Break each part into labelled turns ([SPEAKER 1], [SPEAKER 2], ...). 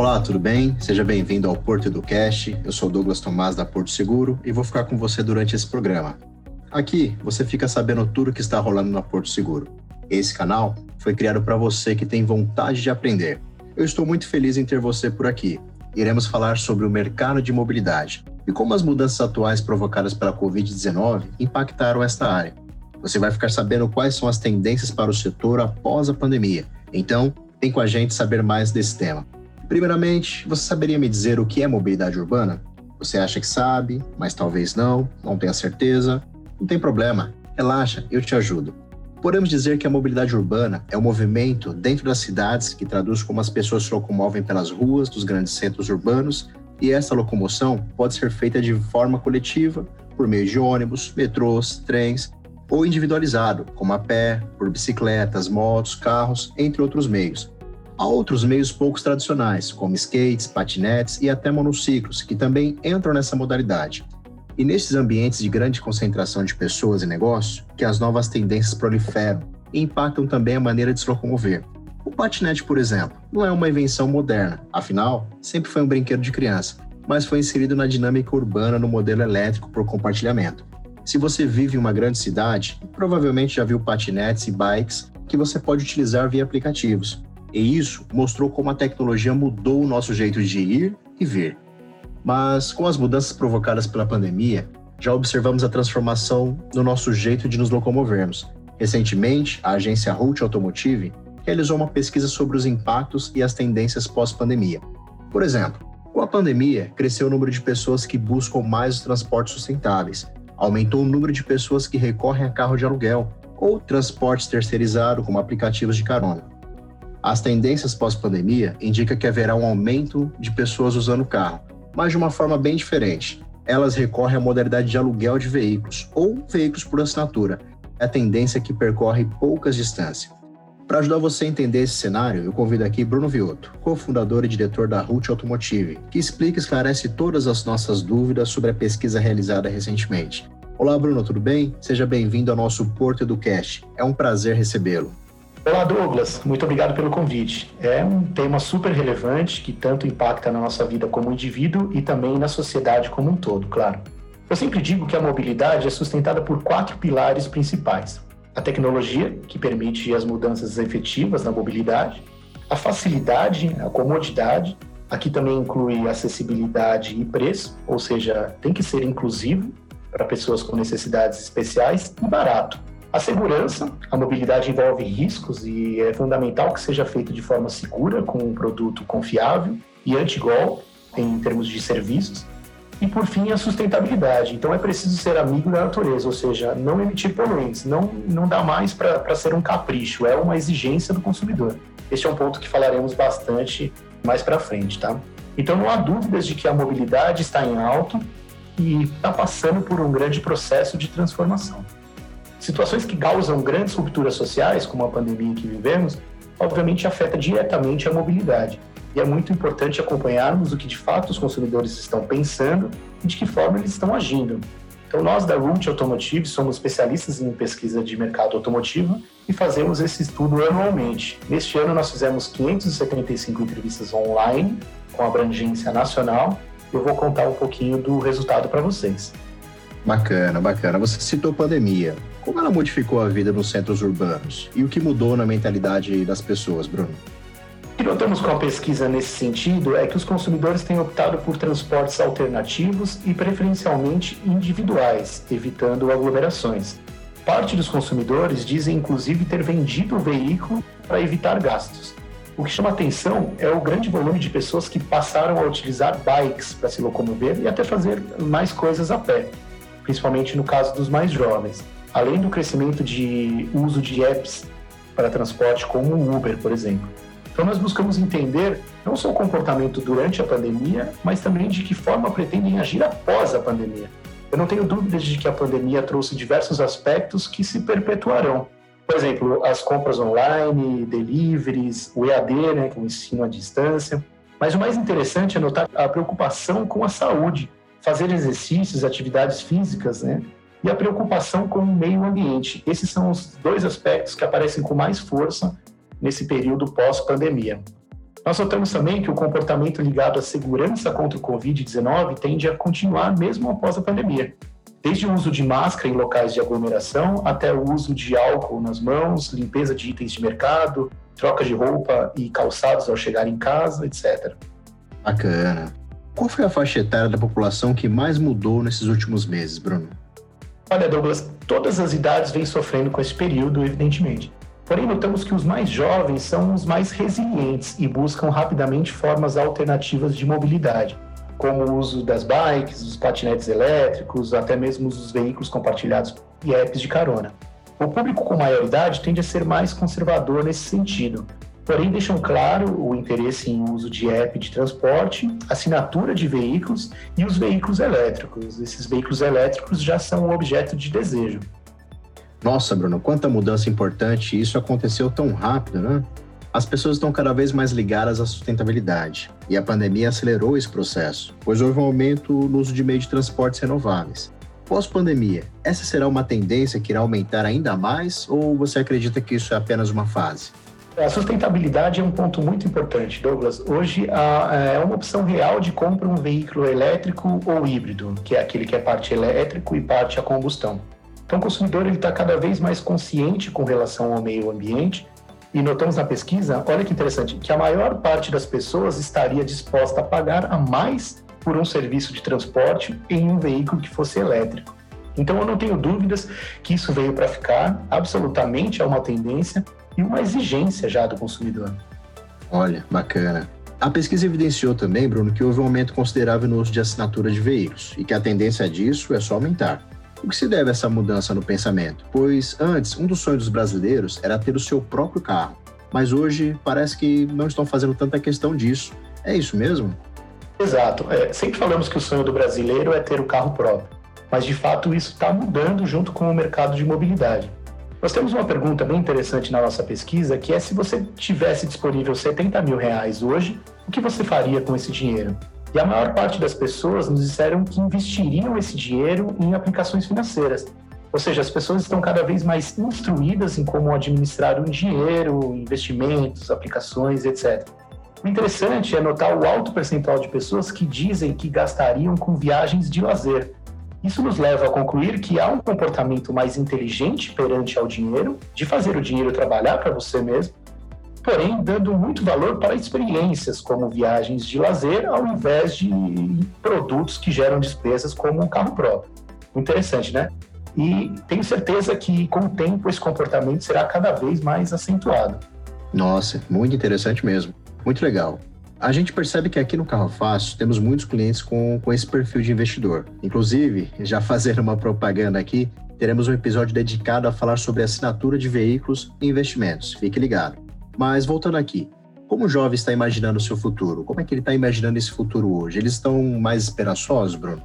[SPEAKER 1] Olá, tudo bem? Seja bem-vindo ao Porto Educast. Eu sou Douglas Tomás da Porto Seguro e vou ficar com você durante esse programa. Aqui você fica sabendo tudo o que está rolando na Porto Seguro. Esse canal foi criado para você que tem vontade de aprender. Eu estou muito feliz em ter você por aqui. Iremos falar sobre o mercado de mobilidade e como as mudanças atuais provocadas pela Covid-19 impactaram esta área. Você vai ficar sabendo quais são as tendências para o setor após a pandemia. Então, vem com a gente saber mais desse tema. Primeiramente, você saberia me dizer o que é mobilidade urbana? Você acha que sabe, mas talvez não, não tenha certeza? Não tem problema, relaxa, eu te ajudo. Podemos dizer que a mobilidade urbana é o um movimento dentro das cidades que traduz como as pessoas se locomovem pelas ruas dos grandes centros urbanos, e essa locomoção pode ser feita de forma coletiva, por meio de ônibus, metrôs, trens, ou individualizado, como a pé, por bicicletas, motos, carros, entre outros meios. Há outros meios poucos tradicionais, como skates, patinetes e até monociclos, que também entram nessa modalidade. E nesses ambientes de grande concentração de pessoas e negócios, que as novas tendências proliferam e impactam também a maneira de se locomover. O patinete, por exemplo, não é uma invenção moderna, afinal, sempre foi um brinquedo de criança, mas foi inserido na dinâmica urbana no modelo elétrico por compartilhamento. Se você vive em uma grande cidade, provavelmente já viu patinetes e bikes que você pode utilizar via aplicativos. E isso mostrou como a tecnologia mudou o nosso jeito de ir e ver. Mas com as mudanças provocadas pela pandemia, já observamos a transformação no nosso jeito de nos locomovermos. Recentemente, a agência Route Automotive realizou uma pesquisa sobre os impactos e as tendências pós-pandemia. Por exemplo, com a pandemia, cresceu o número de pessoas que buscam mais os transportes sustentáveis, aumentou o número de pessoas que recorrem a carro de aluguel ou transportes terceirizados como aplicativos de carona. As tendências pós-pandemia indicam que haverá um aumento de pessoas usando o carro, mas de uma forma bem diferente. Elas recorrem à modalidade de aluguel de veículos ou veículos por assinatura. É a tendência que percorre poucas distâncias. Para ajudar você a entender esse cenário, eu convido aqui Bruno Viotto, cofundador e diretor da Root Automotive, que explica e esclarece todas as nossas dúvidas sobre a pesquisa realizada recentemente. Olá, Bruno, tudo bem? Seja bem-vindo ao nosso Porto Educast. É um prazer recebê-lo.
[SPEAKER 2] Olá, Douglas. Muito obrigado pelo convite. É um tema super relevante que tanto impacta na nossa vida como indivíduo e também na sociedade como um todo, claro. Eu sempre digo que a mobilidade é sustentada por quatro pilares principais: a tecnologia, que permite as mudanças efetivas na mobilidade, a facilidade, a comodidade, aqui também inclui acessibilidade e preço, ou seja, tem que ser inclusivo para pessoas com necessidades especiais e barato, a segurança, a mobilidade envolve riscos e é fundamental que seja feito de forma segura, com um produto confiável e anti-golpe em termos de serviços. E por fim, a sustentabilidade. Então é preciso ser amigo da natureza, ou seja, não emitir poluentes. Não, não dá mais para ser um capricho, é uma exigência do consumidor. Este é um ponto que falaremos bastante mais para frente, tá? Então não há dúvidas de que a mobilidade está em alto e está passando por um grande processo de transformação. Situações que causam grandes rupturas sociais, como a pandemia que vivemos, obviamente afeta diretamente a mobilidade. E é muito importante acompanharmos o que de fato os consumidores estão pensando e de que forma eles estão agindo. Então, nós da Root Automotive somos especialistas em pesquisa de mercado automotivo e fazemos esse estudo anualmente. Neste ano, nós fizemos 575 entrevistas online com abrangência nacional. Eu vou contar um pouquinho do resultado para vocês.
[SPEAKER 1] Bacana, bacana. Você citou pandemia. Como ela modificou a vida nos centros urbanos? E o que mudou na mentalidade das pessoas, Bruno?
[SPEAKER 2] O que notamos com a pesquisa nesse sentido é que os consumidores têm optado por transportes alternativos e preferencialmente individuais, evitando aglomerações. Parte dos consumidores dizem inclusive ter vendido o veículo para evitar gastos. O que chama atenção é o grande volume de pessoas que passaram a utilizar bikes para se locomover e até fazer mais coisas a pé, principalmente no caso dos mais jovens além do crescimento de uso de apps para transporte, como o Uber, por exemplo. Então, nós buscamos entender não só o comportamento durante a pandemia, mas também de que forma pretendem agir após a pandemia. Eu não tenho dúvidas de que a pandemia trouxe diversos aspectos que se perpetuarão. Por exemplo, as compras online, deliveries, o EAD, né, que é o ensino à distância. Mas o mais interessante é notar a preocupação com a saúde, fazer exercícios, atividades físicas, né, e a preocupação com o meio ambiente. Esses são os dois aspectos que aparecem com mais força nesse período pós-pandemia. Nós notamos também que o comportamento ligado à segurança contra o Covid-19 tende a continuar mesmo após a pandemia. Desde o uso de máscara em locais de aglomeração até o uso de álcool nas mãos, limpeza de itens de mercado, troca de roupa e calçados ao chegar em casa, etc.
[SPEAKER 1] Bacana. Qual foi a faixa etária da população que mais mudou nesses últimos meses, Bruno?
[SPEAKER 2] Olha, Douglas, todas as idades vêm sofrendo com esse período, evidentemente. Porém, notamos que os mais jovens são os mais resilientes e buscam rapidamente formas alternativas de mobilidade, como o uso das bikes, dos patinetes elétricos, até mesmo os veículos compartilhados e apps de carona. O público com maior idade tende a ser mais conservador nesse sentido, porém deixam claro o interesse em uso de app de transporte, assinatura de veículos e os veículos elétricos. Esses veículos elétricos já são objeto de desejo.
[SPEAKER 1] Nossa, Bruno, quanta mudança importante! Isso aconteceu tão rápido, né? As pessoas estão cada vez mais ligadas à sustentabilidade e a pandemia acelerou esse processo, pois houve um aumento no uso de meios de transportes renováveis. Pós-pandemia, essa será uma tendência que irá aumentar ainda mais ou você acredita que isso é apenas uma fase?
[SPEAKER 2] A sustentabilidade é um ponto muito importante, Douglas. Hoje é uma opção real de compra um veículo elétrico ou híbrido, que é aquele que é parte elétrico e parte a combustão. Então, o consumidor está cada vez mais consciente com relação ao meio ambiente e notamos na pesquisa, olha que interessante, que a maior parte das pessoas estaria disposta a pagar a mais por um serviço de transporte em um veículo que fosse elétrico. Então, eu não tenho dúvidas que isso veio para ficar, absolutamente é uma tendência e uma exigência já do consumidor.
[SPEAKER 1] Olha, bacana. A pesquisa evidenciou também, Bruno, que houve um aumento considerável no uso de assinatura de veículos e que a tendência disso é só aumentar. O que se deve a essa mudança no pensamento? Pois antes, um dos sonhos dos brasileiros era ter o seu próprio carro, mas hoje parece que não estão fazendo tanta questão disso. É isso mesmo?
[SPEAKER 2] Exato. É, sempre falamos que o sonho do brasileiro é ter o carro próprio, mas de fato isso está mudando junto com o mercado de mobilidade. Nós temos uma pergunta bem interessante na nossa pesquisa, que é se você tivesse disponível 70 mil reais hoje, o que você faria com esse dinheiro? E a maior parte das pessoas nos disseram que investiriam esse dinheiro em aplicações financeiras. Ou seja, as pessoas estão cada vez mais instruídas em como administrar o dinheiro, investimentos, aplicações, etc. O interessante é notar o alto percentual de pessoas que dizem que gastariam com viagens de lazer. Isso nos leva a concluir que há um comportamento mais inteligente perante ao dinheiro, de fazer o dinheiro trabalhar para você mesmo, porém dando muito valor para experiências como viagens de lazer, ao invés de produtos que geram despesas como um carro próprio. Interessante, né? E tenho certeza que com o tempo esse comportamento será cada vez mais acentuado.
[SPEAKER 1] Nossa, muito interessante mesmo. Muito legal. A gente percebe que aqui no Carro Fácil temos muitos clientes com, com esse perfil de investidor. Inclusive, já fazendo uma propaganda aqui, teremos um episódio dedicado a falar sobre assinatura de veículos e investimentos. Fique ligado. Mas voltando aqui, como o jovem está imaginando o seu futuro? Como é que ele está imaginando esse futuro hoje? Eles estão mais esperançosos, Bruno?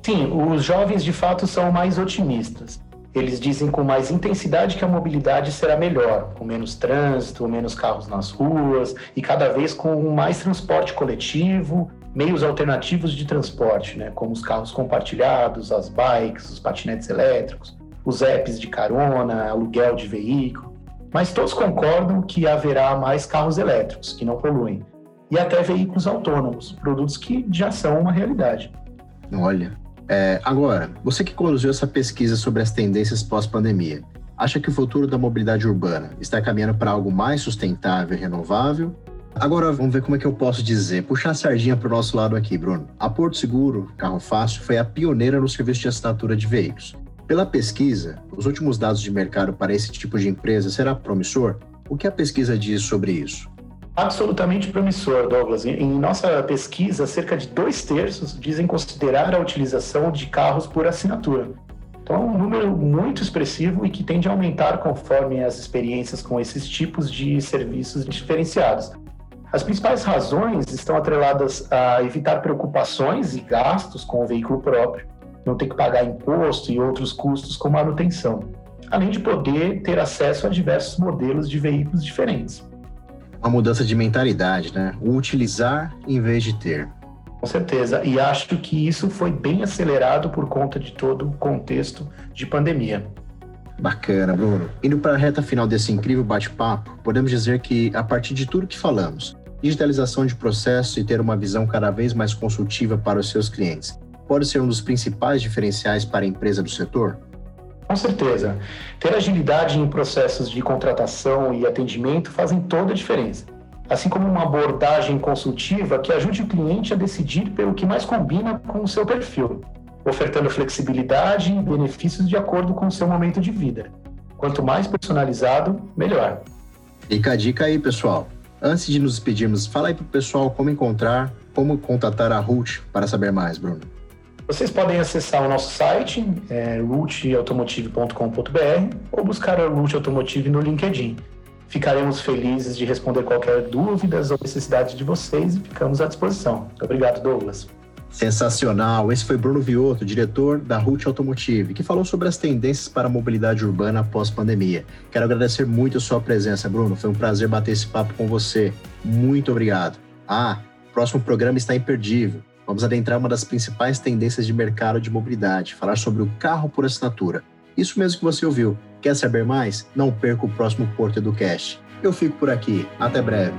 [SPEAKER 2] Sim, os jovens de fato são mais otimistas. Eles dizem com mais intensidade que a mobilidade será melhor, com menos trânsito, menos carros nas ruas e cada vez com mais transporte coletivo, meios alternativos de transporte, né, como os carros compartilhados, as bikes, os patinetes elétricos, os apps de carona, aluguel de veículo. Mas todos concordam que haverá mais carros elétricos, que não poluem, e até veículos autônomos, produtos que já são uma realidade.
[SPEAKER 1] Olha, é, agora, você que conduziu essa pesquisa sobre as tendências pós-pandemia, acha que o futuro da mobilidade urbana está caminhando para algo mais sustentável e renovável? Agora vamos ver como é que eu posso dizer, puxar a sardinha para o nosso lado aqui, Bruno. A Porto Seguro, Carro Fácil, foi a pioneira no serviço de assinatura de veículos. Pela pesquisa, os últimos dados de mercado para esse tipo de empresa será promissor? O que a pesquisa diz sobre isso?
[SPEAKER 2] Absolutamente promissor, Douglas. Em nossa pesquisa, cerca de dois terços dizem considerar a utilização de carros por assinatura. Então, é um número muito expressivo e que tende a aumentar conforme as experiências com esses tipos de serviços diferenciados. As principais razões estão atreladas a evitar preocupações e gastos com o veículo próprio, não ter que pagar imposto e outros custos com manutenção, além de poder ter acesso a diversos modelos de veículos diferentes.
[SPEAKER 1] Uma mudança de mentalidade, né? O utilizar em vez de ter.
[SPEAKER 2] Com certeza, e acho que isso foi bem acelerado por conta de todo o contexto de pandemia.
[SPEAKER 1] Bacana, Bruno. Indo para a reta final desse incrível bate-papo, podemos dizer que, a partir de tudo que falamos, digitalização de processos e ter uma visão cada vez mais consultiva para os seus clientes pode ser um dos principais diferenciais para a empresa do setor?
[SPEAKER 2] Com certeza. Ter agilidade em processos de contratação e atendimento fazem toda a diferença. Assim como uma abordagem consultiva que ajude o cliente a decidir pelo que mais combina com o seu perfil, ofertando flexibilidade e benefícios de acordo com o seu momento de vida. Quanto mais personalizado, melhor.
[SPEAKER 1] Fica a dica aí, pessoal. Antes de nos despedirmos, fala aí para o pessoal como encontrar, como contatar a Ruth para saber mais, Bruno.
[SPEAKER 2] Vocês podem acessar o nosso site, é, rootautomotive.com.br, ou buscar a Root Automotive no LinkedIn. Ficaremos felizes de responder qualquer dúvidas ou necessidade de vocês e ficamos à disposição. Obrigado, Douglas.
[SPEAKER 1] Sensacional! Esse foi Bruno Viotto, diretor da Root Automotive, que falou sobre as tendências para a mobilidade urbana após pandemia. Quero agradecer muito a sua presença, Bruno. Foi um prazer bater esse papo com você. Muito obrigado. Ah, o próximo programa está imperdível. Vamos adentrar uma das principais tendências de mercado de mobilidade, falar sobre o carro por assinatura. Isso mesmo que você ouviu. Quer saber mais? Não perca o próximo Porto Educast. Eu fico por aqui. Até breve.